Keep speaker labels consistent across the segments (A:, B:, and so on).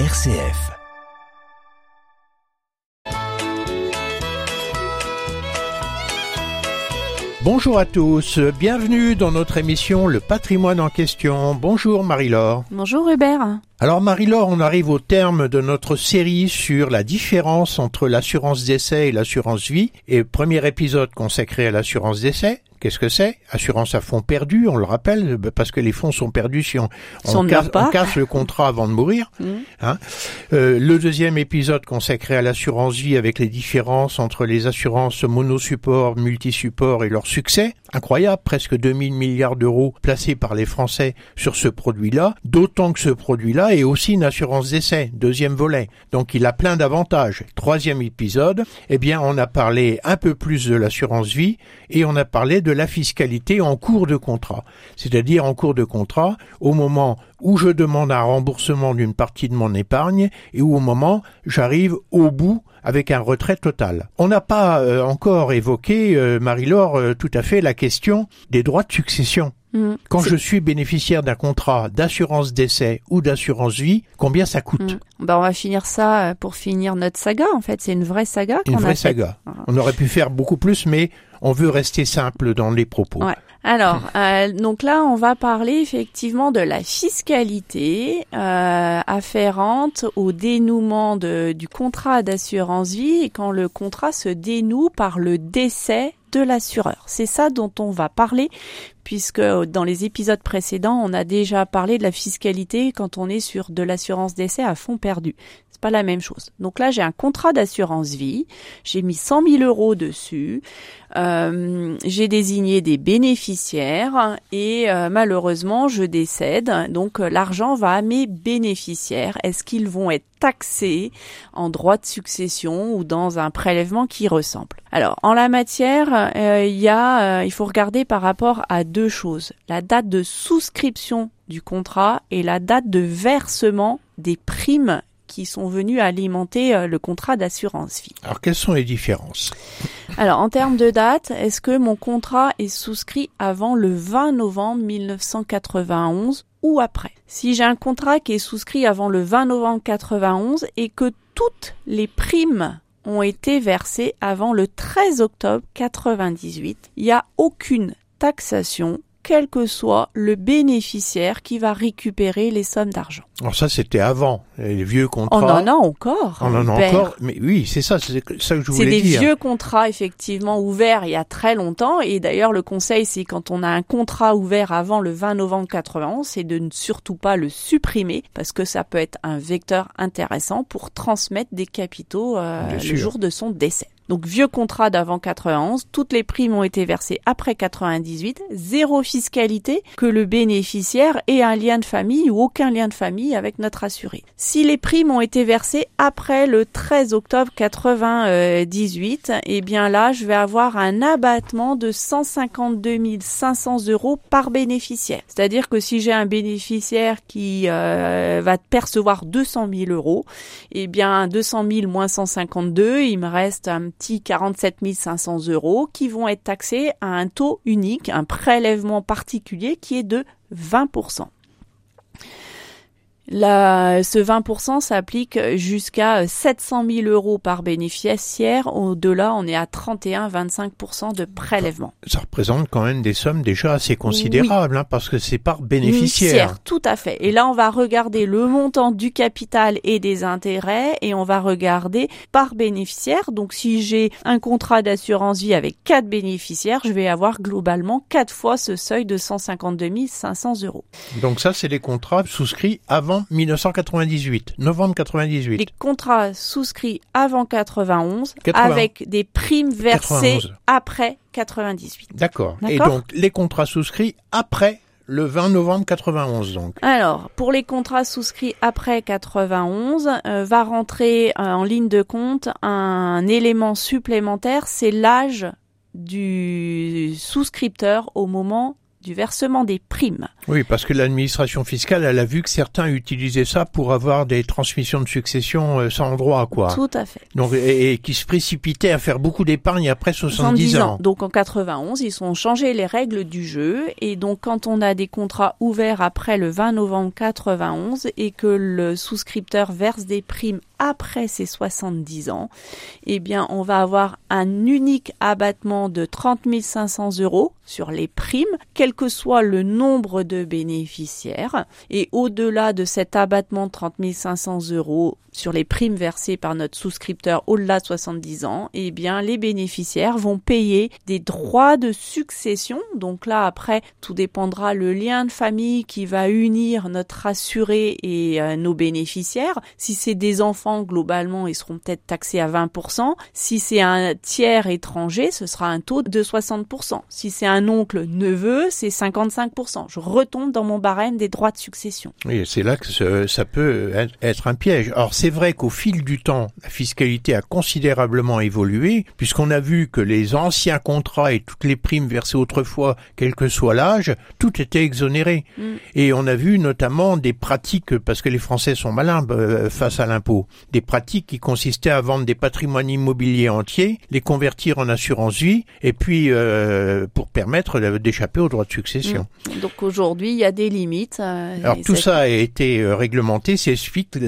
A: RCF. Bonjour à tous, bienvenue dans notre émission Le patrimoine en question. Bonjour Marie-Laure.
B: Bonjour Hubert.
A: Alors Marie-Laure, on arrive au terme de notre série sur la différence entre l'assurance d'essai et l'assurance vie. Et premier épisode consacré à l'assurance d'essai. Qu'est-ce que c'est? Assurance à fonds perdus, on le rappelle, parce que les fonds sont perdus si on,
B: on,
A: casse,
B: pas.
A: on casse, le contrat avant de mourir.
B: Mmh.
A: Hein euh, le deuxième épisode consacré à l'assurance vie avec les différences entre les assurances monosupport, multisupport et leur succès. Incroyable, presque 2000 milliards d'euros placés par les Français sur ce produit-là, d'autant que ce produit-là est aussi une assurance d'essai, deuxième volet. Donc il a plein d'avantages. Troisième épisode, eh bien on a parlé un peu plus de l'assurance vie et on a parlé de la fiscalité en cours de contrat. C'est-à-dire en cours de contrat, au moment où je demande un remboursement d'une partie de mon épargne et où au moment j'arrive au bout avec un retrait total. On n'a pas euh, encore évoqué, euh, Marie-Laure, euh, tout à fait la question des droits de succession.
B: Mmh.
A: Quand je suis bénéficiaire d'un contrat d'assurance d'essai ou d'assurance vie, combien ça coûte
B: Mmh. Ben, on va finir ça euh, pour finir notre saga. En fait, c'est une vraie saga
A: Une vraie
B: a
A: saga. On aurait pu faire beaucoup plus, mais on veut rester simple dans les propos.
B: Ouais. Alors, euh, donc là, on va parler effectivement de la fiscalité euh, afférente au dénouement de, du contrat d'assurance vie et quand le contrat se dénoue par le décès de l'assureur. C'est ça dont on va parler puisque dans les épisodes précédents, on a déjà parlé de la fiscalité quand on est sur de l'assurance décès à fond perdu. C'est pas la même chose. Donc là, j'ai un contrat d'assurance vie, j'ai mis 100 000 euros dessus, euh, j'ai désigné des bénéficiaires et euh, malheureusement, je décède. Donc euh, l'argent va à mes bénéficiaires. Est-ce qu'ils vont être taxés en droit de succession ou dans un prélèvement qui ressemble? Alors, en la matière, euh, il y a, euh, il faut regarder par rapport à deux choses. La date de souscription du contrat et la date de versement des primes qui sont venues alimenter euh, le contrat d'assurance vie.
A: Alors quelles sont les différences?
B: Alors, en termes de date, est-ce que mon contrat est souscrit avant le 20 novembre 1991 ou après? Si j'ai un contrat qui est souscrit avant le 20 novembre 91 et que toutes les primes ont été versées avant le 13 octobre 98, il n'y a aucune taxation quel que soit le bénéficiaire qui va récupérer les sommes d'argent.
A: Alors ça, c'était avant les vieux
B: On
A: contrats.
B: en a encore.
A: On en a encore, mais oui, c'est ça, c'est ça que je
B: C'est
A: voulais
B: des
A: dire.
B: vieux contrats effectivement ouverts il y a très longtemps et d'ailleurs le conseil c'est quand on a un contrat ouvert avant le 20 novembre 91 c'est de ne surtout pas le supprimer parce que ça peut être un vecteur intéressant pour transmettre des capitaux euh, le jour de son décès. Donc vieux contrat d'avant 91, toutes les primes ont été versées après 98, zéro fiscalité, que le bénéficiaire ait un lien de famille ou aucun lien de famille avec notre assuré. Si les primes ont été versées après le 13 octobre 98, eh bien là, je vais avoir un abattement de 152 500 euros par bénéficiaire. C'est-à-dire que si j'ai un bénéficiaire qui euh, va percevoir 200 000 euros, eh bien 200 000 moins 152, il me reste un petit 47 500 euros qui vont être taxés à un taux unique, un prélèvement particulier qui est de 20%. La, ce 20% s'applique jusqu'à 700 000 euros par bénéficiaire. Au-delà, on est à 31-25% de prélèvement.
A: Ça représente quand même des sommes déjà assez considérables, hein, parce que c'est par bénéficiaire.
B: Tout à fait. Et là, on va regarder le montant du capital et des intérêts et on va regarder par bénéficiaire. Donc, si j'ai un contrat d'assurance vie avec quatre bénéficiaires, je vais avoir globalement quatre fois ce seuil de 152 500 euros.
A: Donc ça, c'est les contrats souscrits avant 1998, novembre 98.
B: Les contrats souscrits avant 91
A: 80.
B: avec des primes versées
A: 91.
B: après 98.
A: D'accord. Et donc les contrats souscrits après le 20 novembre 91, donc.
B: Alors, pour les contrats souscrits après 91, euh, va rentrer euh, en ligne de compte un élément supplémentaire, c'est l'âge du souscripteur au moment du versement des primes.
A: Oui, parce que l'administration fiscale, elle a vu que certains utilisaient ça pour avoir des transmissions de succession euh, sans droit, quoi.
B: Tout à fait.
A: Donc, et, qui se précipitaient à faire beaucoup d'épargne après 70, ans.
B: Donc en 91, ils ont changé les règles du jeu et donc quand on a des contrats ouverts après le 20 novembre 91 et que le souscripteur verse des primes après ses 70 ans, eh bien, on va avoir un unique abattement de 30 500 euros sur les primes, quel que soit le nombre de bénéficiaires. Et au-delà de cet abattement de 30 500 euros sur les primes versées par notre souscripteur au-delà de 70 ans, eh bien, les bénéficiaires vont payer des droits de succession. Donc là, après, tout dépendra le lien de famille qui va unir notre assuré et euh, nos bénéficiaires. Si c'est des enfants, globalement, ils seront peut-être taxés à 20%. Si c'est un tiers étranger, ce sera un taux de 60%. Si c'est un oncle neveu, c'est 55%. Je retombe dans mon barème des droits de succession.
A: Oui, c'est là que ça peut être un piège. Alors, c'est vrai qu'au fil du temps, la fiscalité a considérablement évolué, puisqu'on a vu que les anciens contrats et toutes les primes versées autrefois, quel que soit l'âge, tout était exonéré. Mm. Et on a vu notamment des pratiques, parce que les Français sont malins euh, face à l'impôt, des pratiques qui consistaient à vendre des patrimoines immobiliers entiers, les convertir en assurance vie, et puis euh, pour permettre d'échapper aux droits de succession.
B: Mm. Donc aujourd'hui, il y a des limites. Euh,
A: Alors tout ça a été réglementé, c'est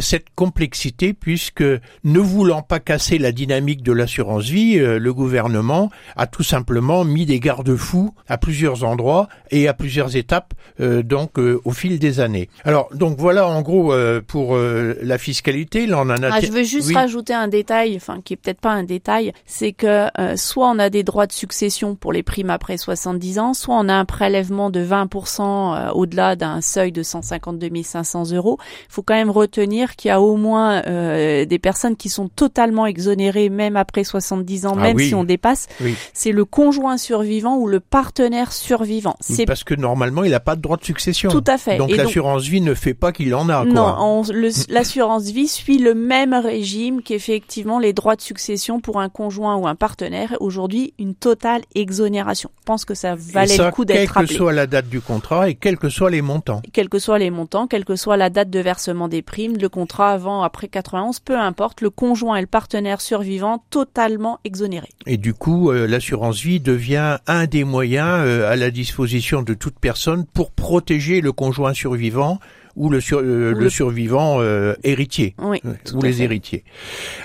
A: cette complexité puisque ne voulant pas casser la dynamique de l'assurance vie, euh, le gouvernement a tout simplement mis des garde-fous à plusieurs endroits et à plusieurs étapes euh, donc euh, au fil des années. Alors donc voilà en gros pour la fiscalité. Là on en
B: Ah, je veux juste rajouter un détail, enfin qui est peut-être pas un détail, c'est que soit on a des droits de succession pour les primes après 70 ans, soit on a un prélèvement de 20% au-delà d'un seuil de 152 500 euros. Il faut quand même retenir qu'il y a au moins euh, des personnes qui sont totalement exonérées même après 70 ans, ah même si on dépasse, c'est le conjoint survivant ou le partenaire survivant.
A: C'est parce que normalement il n'a pas de droit de succession.
B: Tout à fait.
A: Donc l'assurance vie ne fait pas qu'il en a. Quoi.
B: Non, l'assurance vie suit le même régime qu'effectivement les droits de succession pour un conjoint ou un partenaire. Aujourd'hui, une totale exonération. Je pense que ça valait le coup d'être
A: rappelé. Quelle que soit la date du contrat et quels que soient les montants.
B: Quels que soient les montants, quelle que soit la date de versement des primes, le contrat avant, après 91, peu importe, le conjoint et le partenaire survivant totalement exonérés.
A: Et du coup, euh, l'assurance vie devient un des moyens euh, à la disposition de toute personne pour protéger le conjoint survivant ou le, euh, survivant héritier ou les héritiers.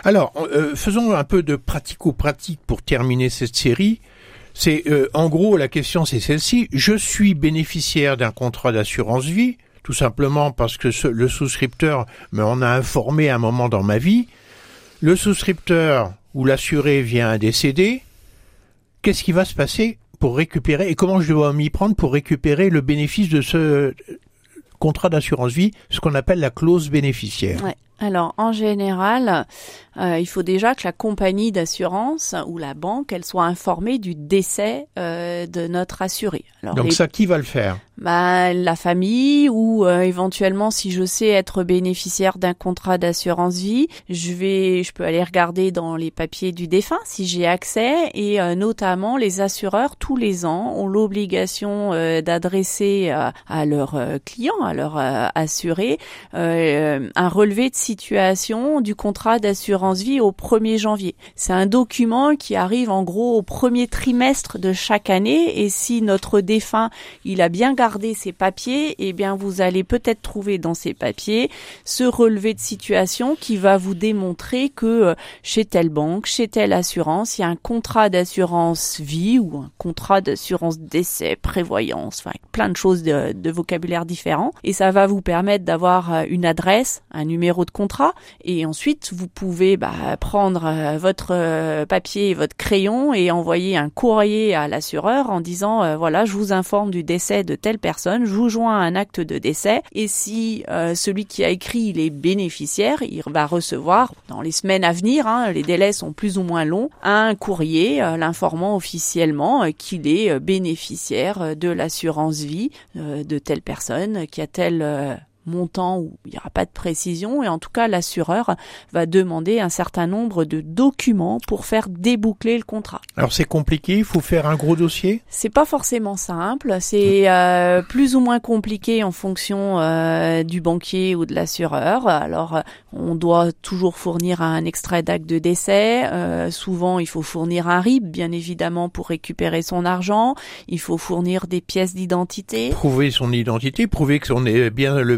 A: Alors, faisons un peu de pratico-pratique pour terminer cette série. C'est en gros la question, c'est celle-ci. Je suis bénéficiaire d'un contrat d'assurance vie tout simplement parce que le souscripteur m'en a informé un moment dans ma vie. Le souscripteur ou l'assuré vient à décéder. Qu'est-ce qui va se passer pour récupérer et comment je dois m'y prendre pour récupérer le bénéfice de ce contrat d'assurance vie, ce qu'on appelle la clause bénéficiaire.
B: Alors en général, euh, il faut déjà que la compagnie d'assurance ou la banque, elle soit informée du décès euh, de notre assuré.
A: Donc ça, qui va le faire?
B: Bah, La famille ou euh, éventuellement si je sais être bénéficiaire d'un contrat d'assurance vie, je vais, je peux aller regarder dans les papiers du défunt si j'ai accès et notamment les assureurs tous les ans ont l'obligation d'adresser à leurs clients, à leurs assurés, un relevé de situation du contrat d'assurance vie au 1er janvier. C'est un document qui arrive en gros au premier trimestre de chaque année et si notre défunt, il a bien gardé ses papiers, eh bien vous allez peut-être trouver dans ces papiers ce relevé de situation qui va vous démontrer que euh, chez telle banque, chez telle assurance, il y a un contrat d'assurance vie ou un contrat d'assurance décès, prévoyance, enfin plein de choses de, de vocabulaire différents et ça va vous permettre d'avoir euh, une adresse, un numéro de contrat. Et ensuite vous pouvez bah, prendre euh, votre papier et votre crayon et envoyer un courrier à l'assureur en disant voilà je vous informe du décès de telle personne, je vous joins un acte de décès et si celui qui a écrit il est bénéficiaire, il va recevoir dans les semaines à venir, hein, les délais sont plus ou moins longs, un courrier l'informant officiellement qu'il est bénéficiaire de l'assurance vie de telle personne qui a telle montant où il n'y aura pas de précision et en tout cas l'assureur va demander un certain nombre de documents pour faire déboucler le contrat.
A: Alors c'est compliqué, il faut faire un gros dossier
B: C'est pas forcément simple, c'est euh, plus ou moins compliqué en fonction euh, du banquier ou de l'assureur. Alors on doit toujours fournir un extrait d'acte de décès, euh, souvent il faut fournir un RIB bien évidemment pour récupérer son argent, il faut fournir des pièces d'identité.
A: Prouver son identité, prouver que on est bien le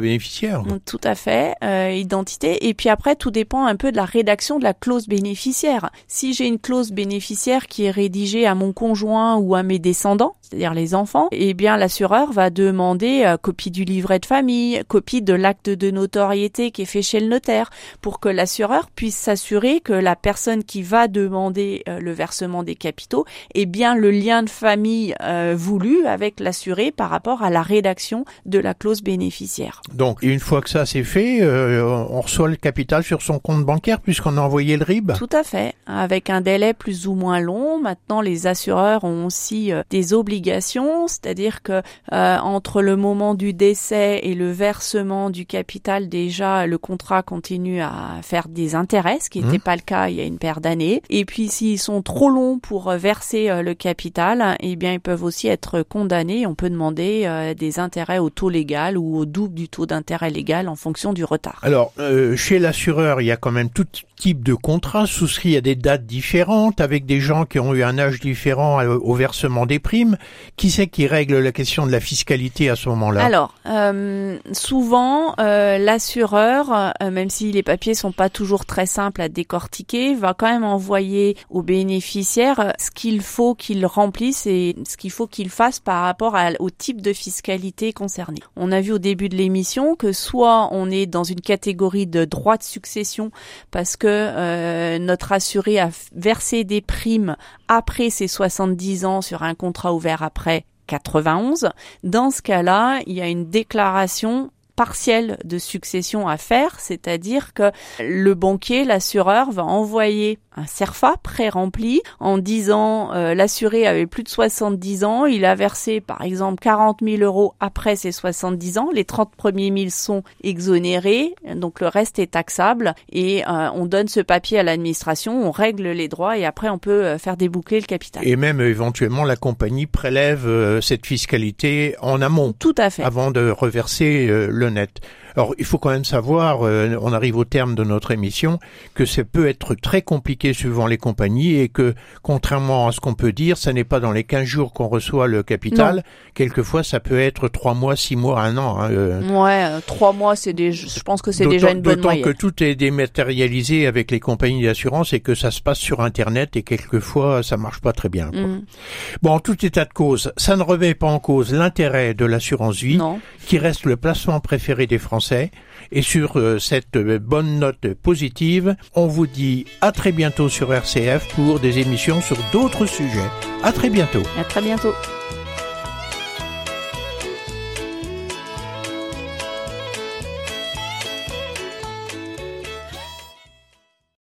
B: Tout à fait, euh, identité. Et puis après, tout dépend un peu de la rédaction de la clause bénéficiaire. Si j'ai une clause bénéficiaire qui est rédigée à mon conjoint ou à mes descendants, c'est-à-dire les enfants, eh bien l'assureur va demander euh, copie du livret de famille, copie de l'acte de notoriété qui est fait chez le notaire, pour que l'assureur puisse s'assurer que la personne qui va demander euh, le versement des capitaux est bien le lien de famille euh, voulu avec l'assuré par rapport à la rédaction de la clause bénéficiaire.
A: Donc une fois que ça c'est fait, euh, on reçoit le capital sur son compte bancaire puisqu'on a envoyé le RIB.
B: Tout à fait, avec un délai plus ou moins long. Maintenant, les assureurs ont aussi des obligations, c'est-à-dire que euh, entre le moment du décès et le versement du capital, déjà le contrat continue à faire des intérêts, ce qui n'était
A: Mmh.
B: pas le cas il y a une paire d'années. Et puis s'ils sont trop longs pour euh, verser euh, le capital, eh bien ils peuvent aussi être condamnés. On peut demander euh, des intérêts au taux légal ou au double du taux d'intérêt légal en fonction du retard.
A: Alors, euh, chez l'assureur, il y a quand même tout type de contrats souscrits à des dates différentes, avec des gens qui ont eu un âge différent euh, au versement des primes. Qui c'est qui règle la question de la fiscalité à ce moment-là?
B: Alors, euh, souvent, euh, l'assureur, euh, même si les papiers sont pas toujours très simples à décortiquer, va quand même envoyer au bénéficiaire euh, ce qu'il faut qu'il remplisse et ce qu'il faut qu'il fasse par rapport au type de fiscalité concerné. On a vu au début de l'émission que soit on est dans une catégorie de droit de succession parce que euh, notre assuré a versé des primes après ses 70 ans sur un contrat ouvert après 91. Dans ce cas-là, il y a une déclaration partielle de succession à faire, c'est-à-dire que le banquier, l'assureur va envoyer un CERFA pré-rempli en disant euh, l'assuré avait plus de 70 ans, il a versé par exemple 40 000 euros après ses 70 ans, les 30 premiers 1000 sont exonérés, donc le reste est taxable et euh, on donne ce papier à l'administration, on règle les droits et après on peut euh, faire déboucler le capital.
A: Et même éventuellement, la compagnie prélève euh, cette fiscalité en amont
B: Tout à fait.
A: avant de reverser euh, le net. Alors, il faut quand même savoir, euh, on arrive au terme de notre émission, que ça peut être très compliqué suivant les compagnies et que, contrairement à ce qu'on peut dire, ça n'est pas dans les 15 jours qu'on reçoit le capital. Quelquefois, ça peut être 3 mois, 6 mois, un an. hein, euh.
B: Ouais, euh, trois mois, c'est déjà, je pense que c'est déjà une bonne
A: D'autant que tout est dématérialisé avec les compagnies d'assurance et que ça se passe sur Internet et quelquefois ça marche pas très bien. quoi.
B: Mm.
A: Bon, en tout état de cause, ça ne remet pas en cause l'intérêt de l'assurance vie,
B: Non.
A: qui reste le placement préféré des Français. Et sur euh, cette euh, bonne note positive, on vous dit à très bientôt sur RCF pour des émissions sur d'autres sujets. À.
B: À très bientôt.